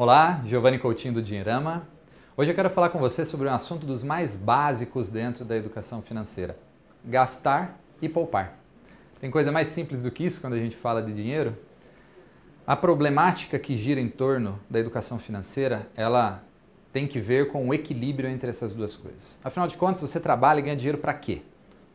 Olá, Giovanni Coutinho do Dinheirama. Hoje eu quero falar com você sobre um assunto dos mais básicos dentro da educação financeira: gastar e poupar. Tem coisa mais simples do que isso quando a gente fala de dinheiro? A problemática que gira em torno da educação financeira, ela tem que ver com o equilíbrio entre essas duas coisas. Afinal de contas, você trabalha e ganha dinheiro para quê?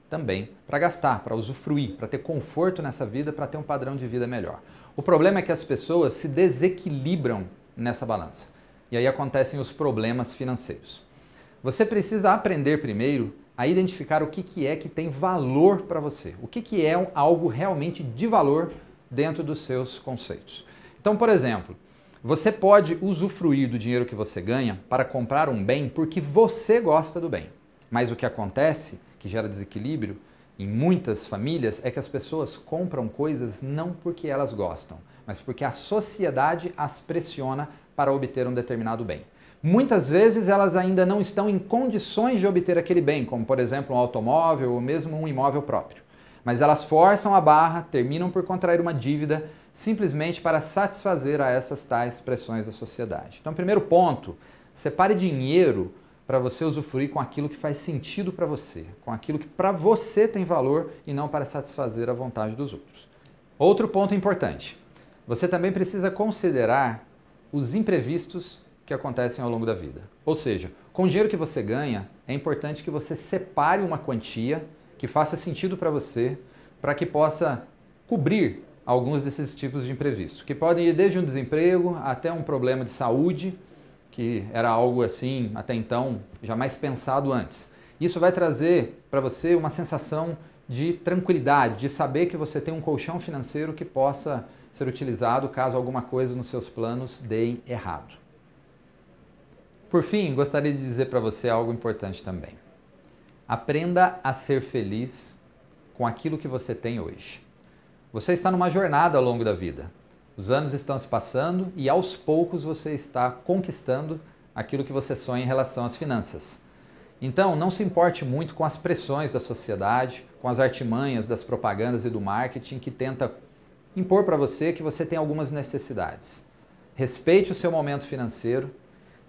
Também para gastar, para usufruir, para ter conforto nessa vida, para ter um padrão de vida melhor. O problema é que as pessoas se desequilibram nessa balança. E aí acontecem os problemas financeiros. Você precisa aprender primeiro a identificar o que, que é que tem valor para você, o que, que é algo realmente de valor dentro dos seus conceitos. Então, por exemplo, você pode usufruir do dinheiro que você ganha para comprar um bem porque você gosta do bem. Mas o que acontece, que gera desequilíbrio em muitas famílias, é que as pessoas compram coisas não porque elas gostam, mas porque a sociedade as pressiona para obter um determinado bem. Muitas vezes elas ainda não estão em condições de obter aquele bem, como por exemplo um automóvel ou mesmo um imóvel próprio. Mas elas forçam a barra, terminam por contrair uma dívida simplesmente para satisfazer a essas tais pressões da sociedade. Então, primeiro ponto, separe dinheiro para você usufruir com aquilo que faz sentido para você, com aquilo que para você tem valor e não para satisfazer a vontade dos outros. Outro ponto importante: você também precisa considerar os imprevistos que acontecem ao longo da vida. Ou seja, com o dinheiro que você ganha, é importante que você separe uma quantia que faça sentido para você, para que possa cobrir alguns desses tipos de imprevistos, que podem ir desde um desemprego até um problema de saúde, que era algo assim até então jamais pensado antes. Isso vai trazer para você uma sensação de tranquilidade, de saber que você tem um colchão financeiro que possa ser utilizado caso alguma coisa nos seus planos dê errado. Por fim, gostaria de dizer para você algo importante também. Aprenda a ser feliz com aquilo que você tem hoje. Você está numa jornada ao longo da vida. Os anos estão se passando e aos poucos você está conquistando aquilo que você sonha em relação às finanças. Então, não se importe muito com as pressões da sociedade, com as artimanhas das propagandas e do marketing que tenta impor para você que você tem algumas necessidades. Respeite o seu momento financeiro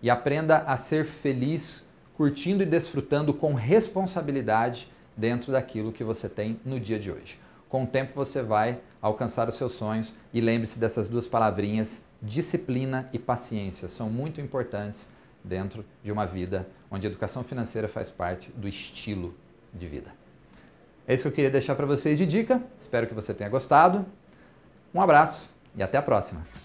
e aprenda a ser feliz, curtindo e desfrutando com responsabilidade dentro daquilo que você tem no dia de hoje. Com o tempo você vai alcançar os seus sonhos e lembre-se dessas duas palavrinhas, disciplina e paciência, são muito importantes dentro de uma vida onde a educação financeira faz parte do estilo de vida. É isso que eu queria deixar para vocês de dica. Espero que você tenha gostado. Um abraço e até a próxima!